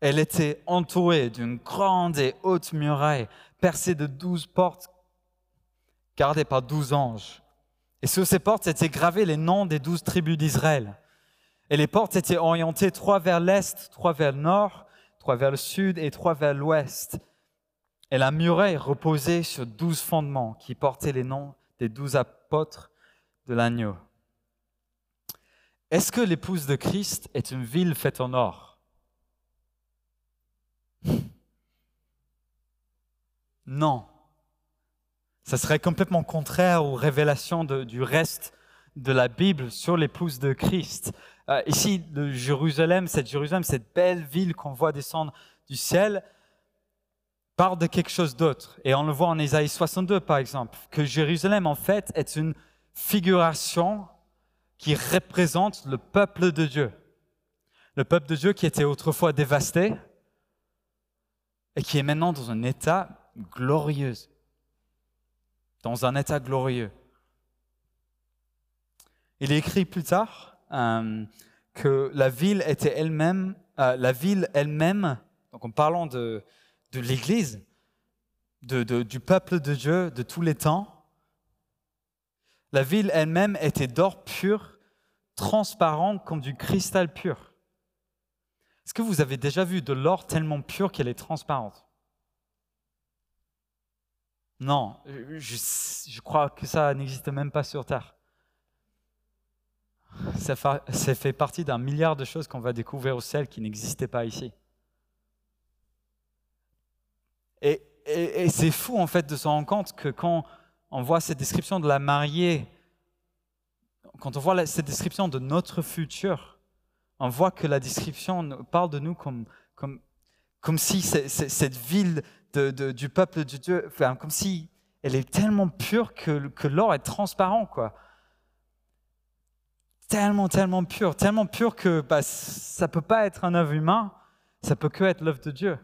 Elle était entourée d'une grande et haute muraille, percée de douze portes, gardées par douze anges. Et sur ces portes étaient gravés les noms des douze tribus d'Israël. Et les portes étaient orientées trois vers l'est, trois vers le nord, trois vers le sud et trois vers l'ouest. Et la muraille reposait sur douze fondements qui portaient les noms douze apôtres de l'agneau. Est-ce que l'épouse de Christ est une ville faite en or? Non. Ça serait complètement contraire aux révélations du reste de la Bible sur l'épouse de Christ. Euh, ici, le Jérusalem, cette Jérusalem, cette belle ville qu'on voit descendre du ciel, parle de quelque chose d'autre. Et on le voit en Ésaïe 62, par exemple, que Jérusalem, en fait, est une figuration qui représente le peuple de Dieu. Le peuple de Dieu qui était autrefois dévasté et qui est maintenant dans un état glorieux dans un état glorieux. Il est écrit plus tard euh, que la ville était elle-même, euh, la ville elle-même, donc en parlant de, de l'Église, de, du peuple de Dieu de tous les temps, la ville elle-même était d'or pur, transparent comme du cristal pur. Est-ce que vous avez déjà vu de l'or tellement pur qu'elle est transparente? Non, je, je, crois que ça n'existe même pas sur Terre. Ça fait partie d'un milliard de choses qu'on va découvrir au ciel qui n'existaient pas ici. Et, c'est fou en fait de se rendre compte que quand on voit cette description de la mariée, quand on voit cette description de notre futur, on voit que la description parle de nous comme, comme, comme si cette ville de, du peuple de Dieu, enfin, comme si elle est tellement pure que, l'or est transparent, quoi. Tellement, tellement pur, tellement pur que bah, ça peut pas être un œuvre humain, ça peut que être l'œuvre de Dieu.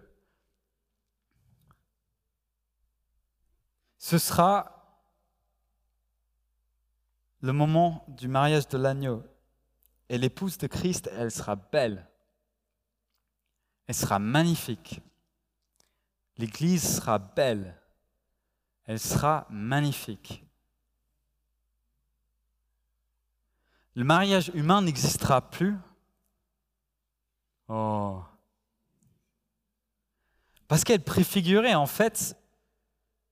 Ce sera le moment du mariage de l'agneau. Et l'épouse de Christ, elle sera belle. Elle sera magnifique. L'Église sera belle. Elle sera magnifique. Le mariage humain n'existera plus. Oh. Parce qu'elle préfigurait en fait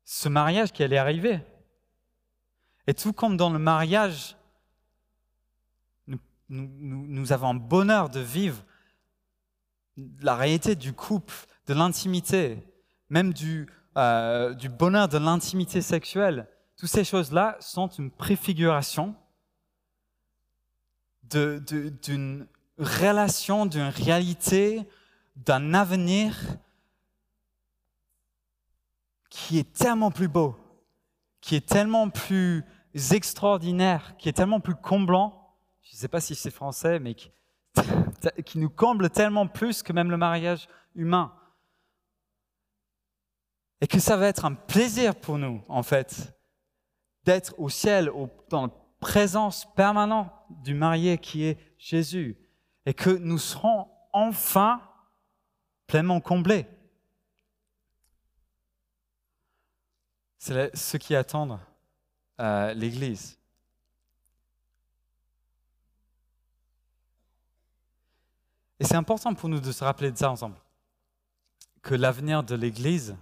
ce mariage qui allait arriver. Et tout comme dans le mariage, nous, avons un bonheur de vivre la réalité du couple, de l'intimité, même du, euh, du bonheur de l'intimité sexuelle. Toutes ces choses-là sont une préfiguration d'une relation, d'une réalité, d'un avenir qui est tellement plus beau, qui est tellement plus extraordinaire, qui est tellement plus comblant, je ne sais pas si c'est français, mais qui, nous comble tellement plus que même le mariage humain. Et que ça va être un plaisir pour nous, en fait, d'être au ciel, dans la présence permanente du marié qui est Jésus, et que nous serons enfin pleinement comblés. C'est ce qui attendent l'Église. Et c'est important pour nous de se rappeler de ça ensemble, que l'avenir de l'Église,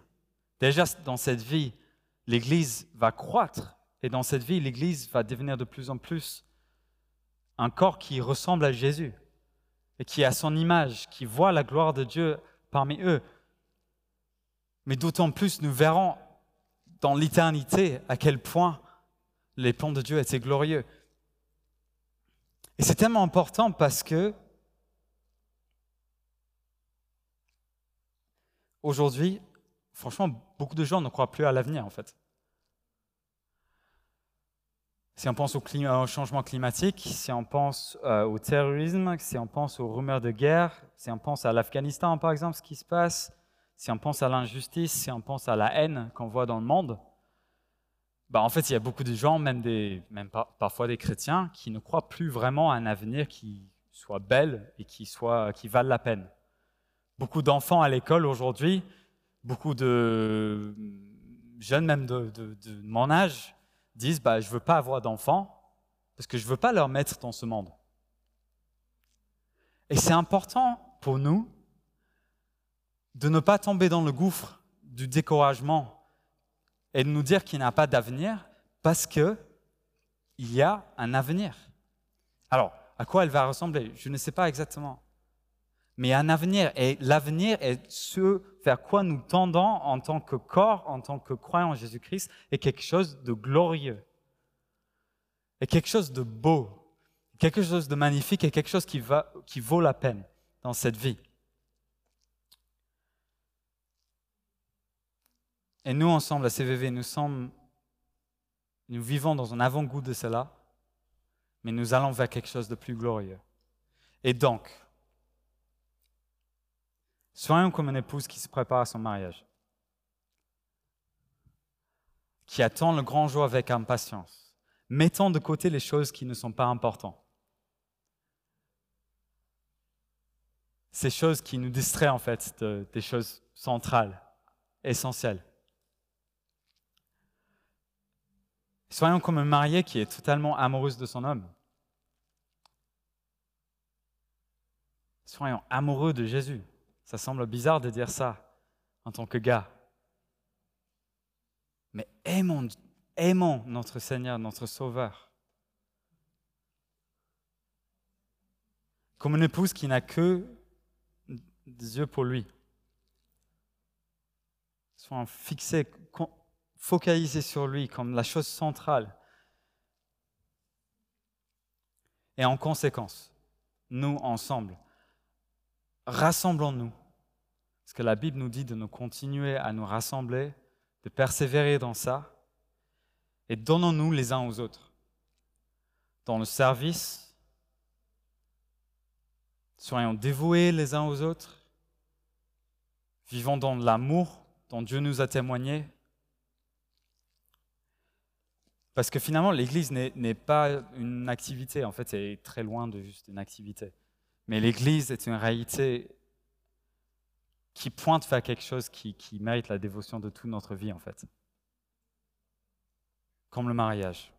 déjà dans cette vie, l'Église va croître, et dans cette vie, l'Église va devenir de plus en plus un corps qui ressemble à Jésus, et qui a son image, qui voit la gloire de Dieu parmi eux. Mais d'autant plus, nous verrons dans l'éternité à quel point les plans de Dieu étaient glorieux. Et c'est tellement important parce que aujourd'hui, franchement, beaucoup de gens ne croient plus à l'avenir en fait. Si on pense au, changement climatique, si on pense euh, au terrorisme, si on pense aux rumeurs de guerre, si on pense à l'Afghanistan par exemple, ce qui se passe, si on pense à l'injustice, si on pense à la haine qu'on voit dans le monde, bah, en fait, il y a beaucoup de gens, même, des, même parfois des chrétiens, qui ne croient plus vraiment à un avenir qui soit bel et qui, soit, qui vale la peine. Beaucoup d'enfants à l'école aujourd'hui, beaucoup de jeunes même de, mon âge, disent bah, Je ne veux pas avoir d'enfants parce que je ne veux pas leur mettre dans ce monde. Et c'est important pour nous de ne pas tomber dans le gouffre du découragement et de nous dire qu'il n'y a pas d'avenir parce qu'il y a un avenir. Alors, à quoi elle va ressembler? Je ne sais pas exactement. Mais un avenir, et l'avenir est ce vers quoi nous tendons en tant que corps, en tant que croyants en Jésus-Christ, est quelque chose de glorieux, et quelque chose de beau, quelque chose de magnifique, et quelque chose qui vaut la peine dans cette vie. Et nous, ensemble, à CVV, nous sommes, nous vivons dans un avant-goût de cela, mais nous allons vers quelque chose de plus glorieux. Et donc, soyons comme une épouse qui se prépare à son mariage, qui attend le grand jour avec impatience, Mettons de côté les choses qui ne sont pas importantes. Ces choses qui nous distraient en fait des choses centrales, essentielles. Soyons comme un marié qui est totalement amoureuse de son homme. Soyons amoureux de Jésus. Ça semble bizarre de dire ça en tant que gars. Mais aimons, aimons notre Seigneur, notre Sauveur. Comme une épouse qui n'a que des yeux pour lui. Soyons fixés, focaliser sur lui comme la chose centrale. Et en conséquence, nous ensemble, rassemblons-nous. Parce que la Bible nous dit de nous continuer à nous rassembler, de persévérer dans ça, et donnons-nous les uns aux autres. Dans le service, soyons dévoués les uns aux autres, vivons dans l'amour dont Dieu nous a témoigné, parce que finalement, l'Église n'est pas une activité, en fait, c'est très loin de juste une activité. Mais l'Église est une réalité qui pointe vers quelque chose qui, qui mérite la dévotion de toute notre vie, en fait. Comme le mariage.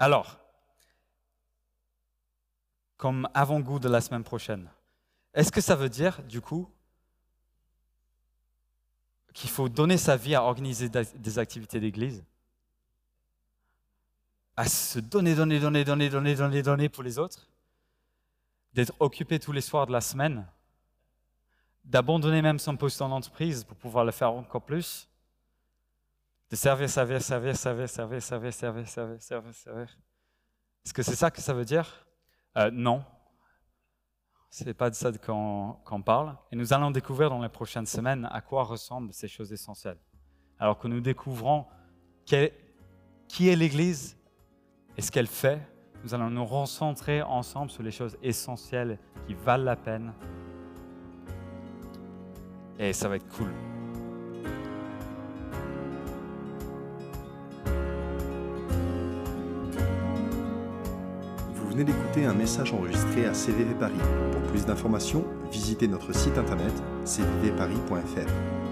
Alors, comme avant-goût de la semaine prochaine, est-ce que ça veut dire, du coup, qu'il faut donner sa vie à organiser des activités d'église? À se donner, donner, donner, donner, donner, donner, donner pour les autres, d'être occupé tous les soirs de la semaine, d'abandonner même son poste en entreprise pour pouvoir le faire encore plus, de servir, servir, servir, servir, servir, servir, servir, servir, servir. Est-ce que c'est ça que ça veut dire? Euh, Non. Ce n'est pas de ça qu'on parle. Et nous allons découvrir dans les prochaines semaines à quoi ressemblent ces choses essentielles. Alors que nous découvrons qui est l'Église et ce qu'elle fait, nous allons nous recentrer ensemble sur les choses essentielles qui valent la peine. Et ça va être cool. Vous venez d'écouter un message enregistré à CVV Paris. Pour plus d'informations, visitez notre site internet cvvparis.fr.